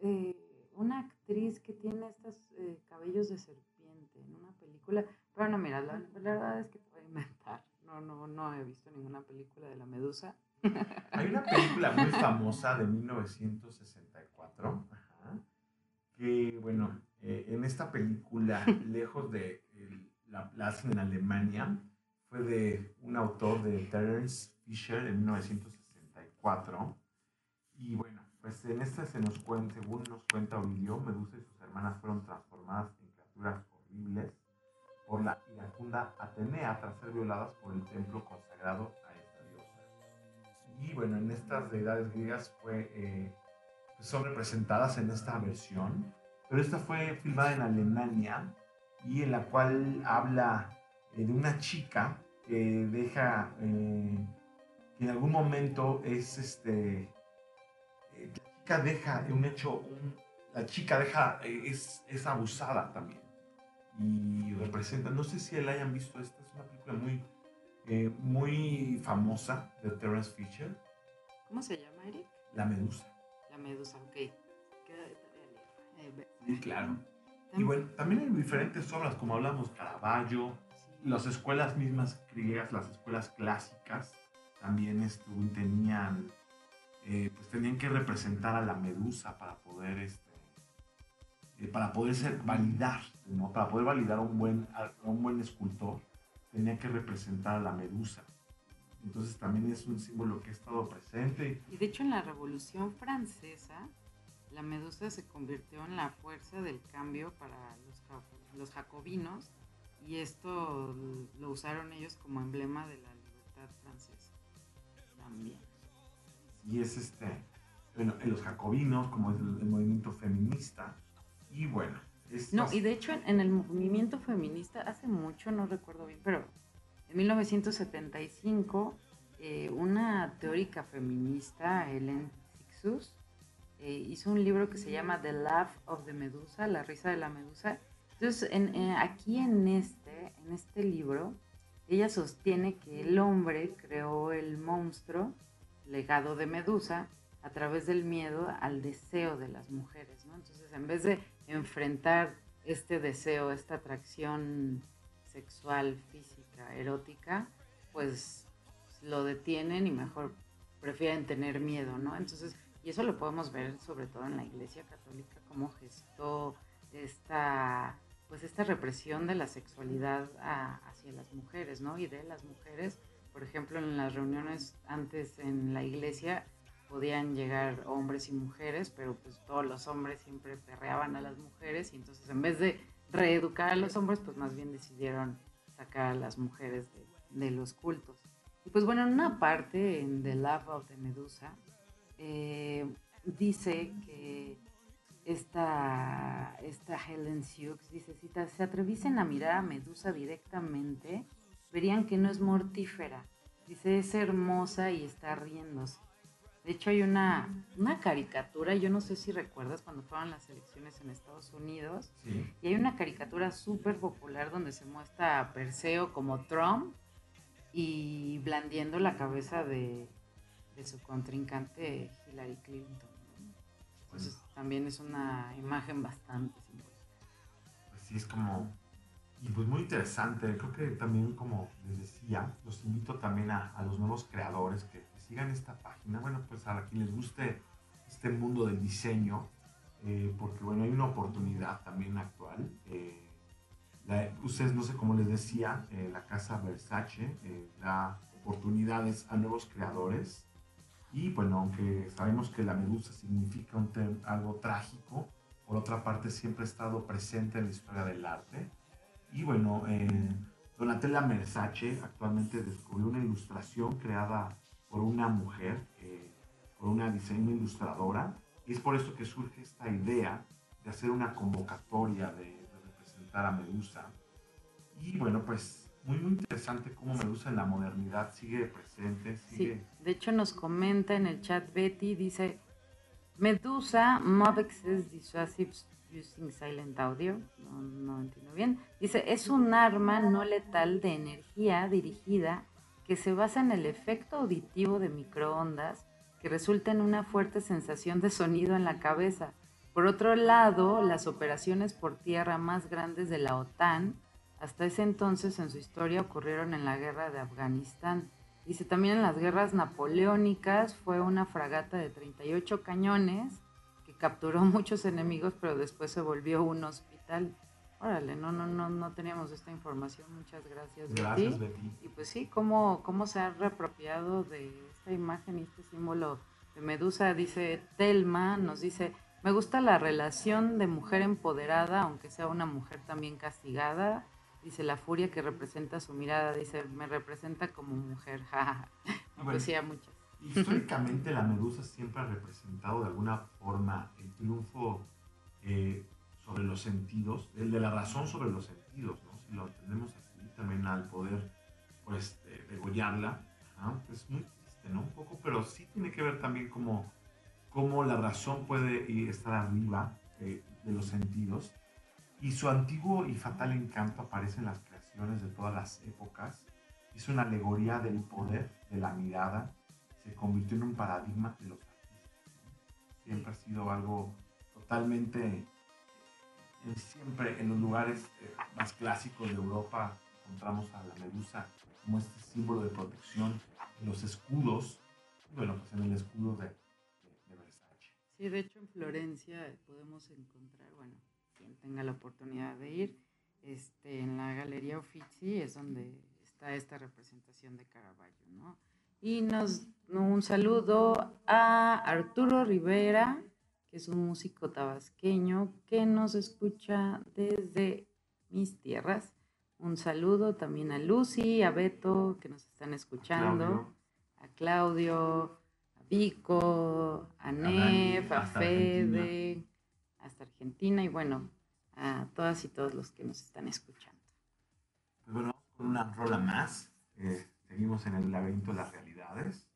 eh, una actriz que tiene estos eh, cabellos de serpiente en una película, pero no, mira, la, verdad es que te voy a inventar. No, no, no he visto ninguna película de la Medusa. Hay una película muy famosa de 1964, que, bueno, eh, en esta película, lejos de la, la hacen en Alemania, fue de un autor de Terence Fisher en 1964. Y bueno, pues en esta se nos cuenta, según nos cuenta Ovidio, Medusa y sus hermanas fueron transformadas en criaturas horribles por la iracunda Atenea tras ser violadas por el templo consagrado a esta diosa. Y bueno, en estas deidades griegas fue, eh, son representadas en esta versión, pero esta fue filmada en Alemania y en la cual habla eh, de una chica que deja, eh, que en algún momento es este, eh, la chica deja un hecho, la chica deja, eh, es, es, abusada también. Y representa, no sé si la hayan visto, esta es una película muy, muy famosa de Terence Fisher. ¿Cómo se llama, Eric? La Medusa. La Medusa, ok. Sí, claro. Y bueno, también hay diferentes obras, como hablamos, Caravaggio, las escuelas mismas griegas, las escuelas clásicas, también tenían, eh, pues tenían que representar a la medusa para poder, este, eh, para poder ser, validar, ¿no? para poder validar a un, buen, a un buen escultor, tenía que representar a la medusa. Entonces también es un símbolo que ha estado presente. Y de hecho en la Revolución Francesa, la medusa se convirtió en la fuerza del cambio para los, los jacobinos y esto lo usaron ellos como emblema de la libertad francesa también. Y es este, bueno, en los jacobinos, como es el, movimiento feminista, y bueno. No, y de hecho en, el movimiento feminista, hace mucho, no recuerdo bien, pero en 1975, eh, una teórica feminista, Helen Sixus, eh, hizo un libro que se llama The Laugh of the Medusa, La risa de la medusa, entonces, aquí en este, en este libro, ella sostiene que el hombre creó el monstruo, legado de Medusa, a través del miedo al deseo de las mujeres, ¿no? Entonces, en vez de enfrentar este deseo, esta atracción sexual, física, erótica, pues lo detienen y mejor prefieren tener miedo, ¿no? Entonces, y eso lo podemos ver sobre todo en la Iglesia Católica, como gestó esta pues esta represión de la sexualidad hacia las mujeres, ¿no? Y de las mujeres, por ejemplo, en las reuniones antes en la iglesia podían llegar hombres y mujeres, pero pues todos los hombres siempre perreaban a las mujeres y entonces en vez de reeducar a los hombres, pues más bien decidieron sacar a las mujeres de, los cultos. Y pues bueno, en una parte en The Love of the Medusa, eh, dice que esta, esta Helen Hughes dice, si se atreviesen a mirar a Medusa directamente, verían que no es mortífera. Dice, es hermosa y está riéndose. De hecho, hay una, una caricatura, yo no sé si recuerdas cuando fueron las elecciones en Estados Unidos, y hay una caricatura súper popular donde se muestra a Perseo como Trump y blandiendo la cabeza de, de su contrincante Hillary Clinton. Entonces también es una imagen bastante simbólica. Pues sí, es como... Y pues muy interesante, creo que también como les decía, los invito también a, los nuevos creadores que, sigan esta página, bueno, pues a quien les guste este mundo del diseño, eh, porque bueno, hay una oportunidad también actual. Eh, ustedes, no sé cómo les decía, eh, la casa Versace da oportunidades a nuevos creadores Y bueno, aunque sabemos que la medusa significa algo trágico, por otra parte siempre ha estado presente en la historia del arte. Y bueno, Donatella Mersace actualmente descubrió una ilustración creada por una mujer, eh, por una diseño ilustradora, y es por eso que surge esta idea de hacer una convocatoria de, de representar a Medusa. Y bueno, pues muy, muy interesante cómo Medusa en la modernidad sigue presente. Sigue... Sí, de hecho nos comenta en el chat Betty, dice, Medusa Mobexes Dissuasive Using Silent Audio, no, no entiendo bien, dice, es un arma no letal de energía dirigida que se basa en el efecto auditivo de microondas que resulta en una fuerte sensación de sonido en la cabeza. Por otro lado, las operaciones por tierra más grandes de la OTAN hasta ese entonces en su historia ocurrieron en la guerra de Afganistán. Dice también en las guerras napoleónicas fue una fragata de 38 cañones que capturó muchos enemigos, pero después se volvió un hospital. Órale, no, no, no, no teníamos esta información. Muchas gracias, gracias Betty. Y pues sí, cómo, cómo se ha reapropiado de esta imagen y este símbolo de Medusa. Dice Telma, nos dice, me gusta la relación de mujer empoderada, aunque sea una mujer también castigada Dice, la furia que representa su mirada, dice, me representa como mujer, pues muchas. Históricamente la medusa siempre ha representado de alguna forma el triunfo eh, sobre los sentidos, el de la razón sobre los sentidos, ¿no? Si lo entendemos así, también al poder, pues, degollarla, es muy triste, ¿no? Un poco, pero sí tiene que ver también como cómo la razón puede estar arriba de los sentidos y su antiguo y fatal encanto aparece en las creaciones de todas las épocas. Es una alegoría del poder de la mirada. Se convirtió en un paradigma de los artistas. Siempre ha sido algo totalmente, eh, siempre en los lugares eh, más clásicos de Europa encontramos a la medusa como este símbolo de protección en los escudos, bueno, pues en el escudo de, de Versace. Sí, de hecho en Florencia podemos encontrar, bueno, tenga la oportunidad de ir, este, en la Galería Uffizi es donde está esta representación de Caravaggio, ¿no? Y nos, un saludo a Arturo Rivera, que es un músico tabasqueño que nos escucha desde mis tierras. Un saludo también a Lucy, a Beto, que nos están escuchando, a Claudio, a Vico, a Nef, a Fede, hasta Argentina y bueno, a todas y todos los que nos están escuchando. Pues bueno, con una rola más. Eh, seguimos en el laberinto de las realidades.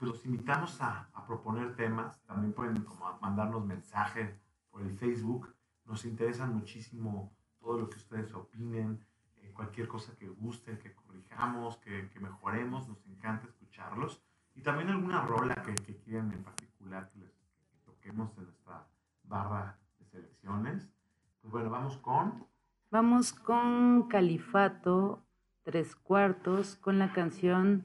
Los invitamos a, a, proponer temas. También pueden mandarnos mensajes por el Facebook. Nos interesa muchísimo todo lo que ustedes opinen, eh, cualquier cosa que gusten, que corrijamos, que, que, mejoremos. Nos encanta escucharlos. Y también alguna rola que, que quieran en particular que, les, que toquemos en nuestra barra de selecciones. Pues bueno, vamos con... Vamos con Califato, tres cuartos, con la canción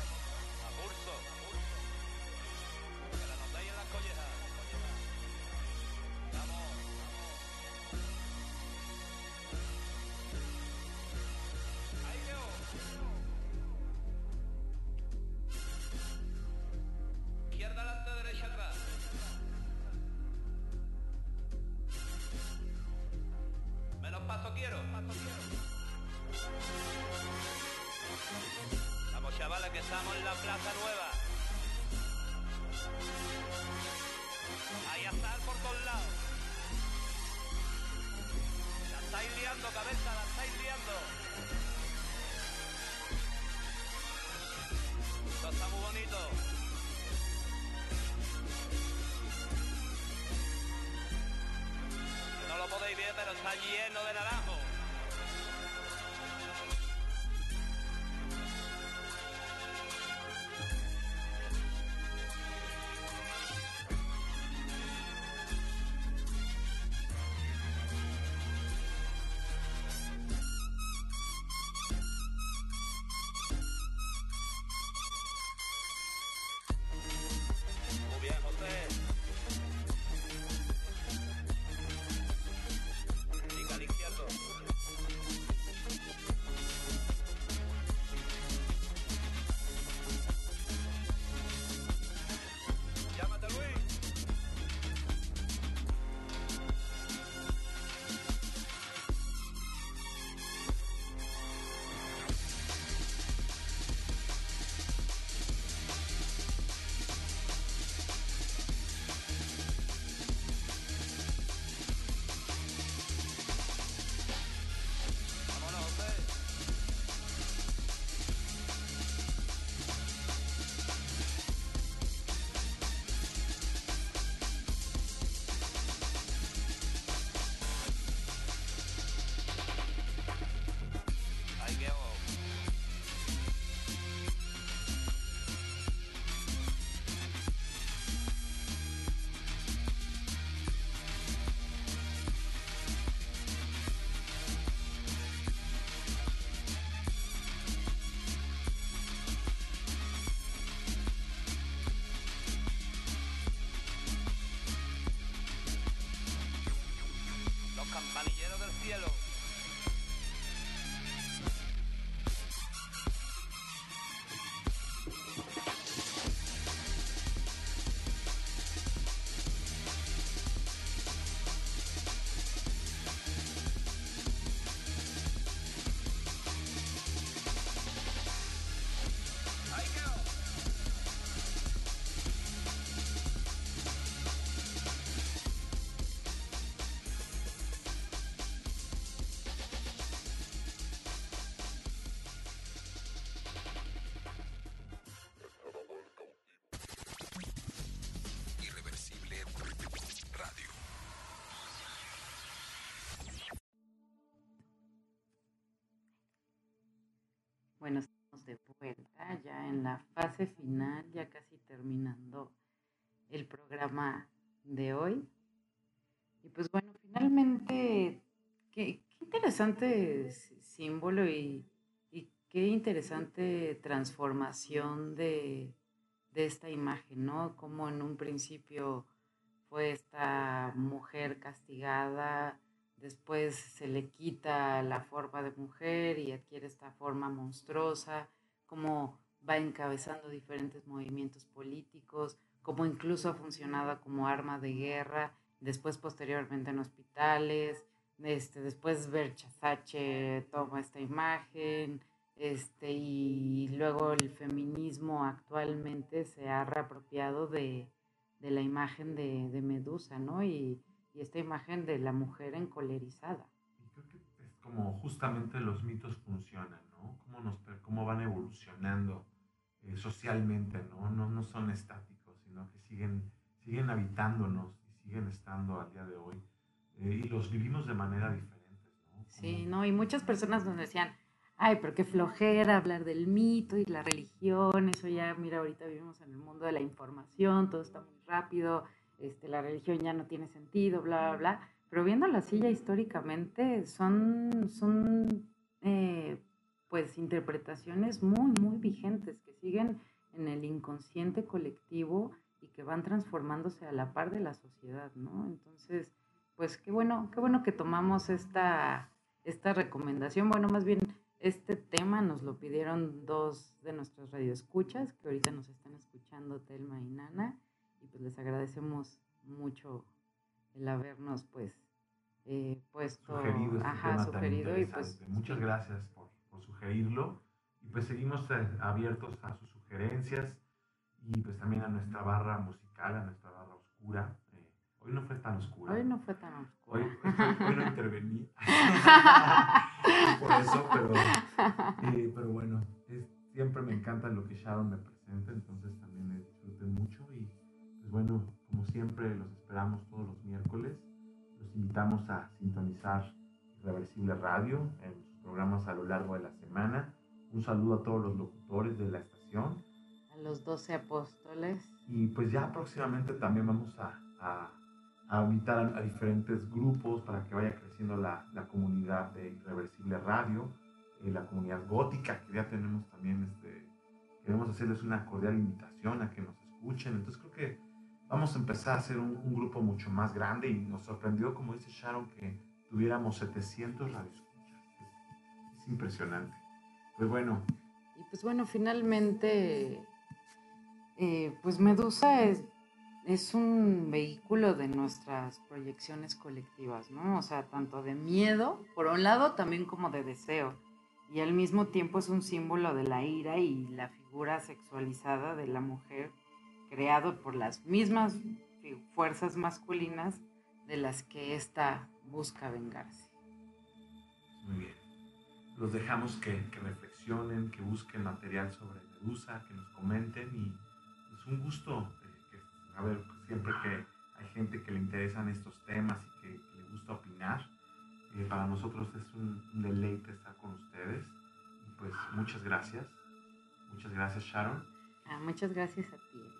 estamos en la Plaza Nueva. Ahí a estar por todos lados. La estáis liando, cabeza, la estáis liando. Esto está muy bonito. No lo podéis ver, pero está lleno Los campanilleros del cielo. Ya en la fase final, ya casi terminando el programa de hoy. Y pues bueno, finalmente, qué, interesante símbolo y, y qué interesante transformación de, de esta imagen, ¿no? Como en un principio fue esta mujer castigada, después se le quita la forma de mujer y adquiere esta forma monstruosa, como va encabezando diferentes movimientos políticos, como incluso ha funcionado como arma de guerra, después posteriormente en hospitales, este, después Versace toma esta imagen, este, y luego el feminismo actualmente se ha reapropiado de, de la imagen de, de Medusa, ¿no? Y, y esta imagen de la mujer encolerizada. Y creo que es como justamente los mitos funcionan, ¿no? Cómo, nos, cómo van evolucionando eh, socialmente, ¿no? ¿no? No son estáticos, sino que siguen, siguen habitándonos y siguen estando al día de hoy. eh, y los vivimos de manera diferente, ¿no? Sí, Como- ¿no? Y muchas personas nos decían, ay, pero qué flojera hablar del mito y la religión, eso ya, mira, ahorita vivimos en el mundo de la información, todo está muy rápido, este, la religión ya no tiene sentido, bla, bla, bla. Pero viéndolo así ya históricamente, son, son eh, pues interpretaciones muy, muy vigentes que siguen en el inconsciente colectivo y que van transformándose a la par de la sociedad, ¿no? Entonces, pues qué bueno, qué bueno que tomamos esta, esta recomendación. Bueno, más bien este tema nos lo pidieron dos de nuestros radioescuchas que ahorita nos están escuchando, Telma y Nana, y pues les agradecemos mucho el habernos pues eh, puesto, sugerido este ajá, sugerido y pues. Muchas gracias por, por sugerirlo. Y pues seguimos eh, abiertos a sus sugerencias y pues también a nuestra barra musical, a nuestra barra oscura. Eh, hoy no fue tan oscura. Hoy no fue tan oscuro. Hoy, hoy- hoy no intervení. por eso, pero, eh, pero bueno, es- siempre me encanta lo que Sharon me presenta, entonces también eh, disfruté mucho y pues bueno, como siempre los esperamos todos los miércoles. Los invitamos a sintonizar Irreversible Radio en programas a lo largo de la semana. Un saludo a todos los locutores de la estación A los doce apóstoles. y pues ya próximamente también vamos a, a- a invitar a, a diferentes grupos para que vaya creciendo la, la comunidad de Irreversible Radio, eh, la comunidad gótica, que ya tenemos también, este, queremos hacerles una cordial invitación a que nos escuchen. Entonces creo que vamos a empezar a hacer un, un grupo mucho más grande y nos sorprendió, como dice Sharon, que tuviéramos 700 radioescuchas. Es, es impresionante. Pues bueno, Y pues bueno, finalmente, eh, pues Medusa es, es un vehículo de nuestras proyecciones colectivas, ¿no? O sea, tanto de miedo, por un lado, también como de deseo. Y al mismo tiempo es un símbolo de la ira y la figura sexualizada de la mujer, creado por las mismas fuerzas masculinas de las que ésta busca vengarse. Muy bien. Los dejamos que, que reflexionen, que busquen material sobre Medusa, que nos comenten y es un gusto eh, que, a ver, siempre que hay gente que le interesan estos temas y que, que le gusta opinar, eh, para nosotros es un, un deleite estar con ustedes. Y pues muchas gracias. Muchas gracias Sharon Ah, muchas gracias a ti. Eric.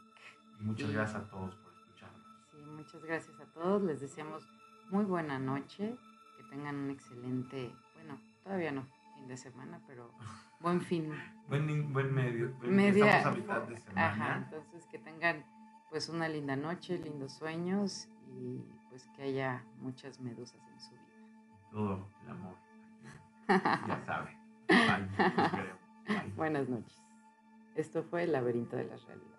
y muchas Sí. gracias a todos por escucharnos. Sí, muchas gracias a todos. Les deseamos muy buena noche. Que tengan un excelente, bueno, todavía no fin de semana, pero buen fin. Buen, buen medio. buen- Media. Estamos a mitad de semana. Ajá, entonces que tengan pues una linda noche, lindos sueños y pues que haya muchas medusas en su vida. todo el amor. Ya sabe. Bye. Bye. Buenas noches. Esto fue El laberinto de las realidades.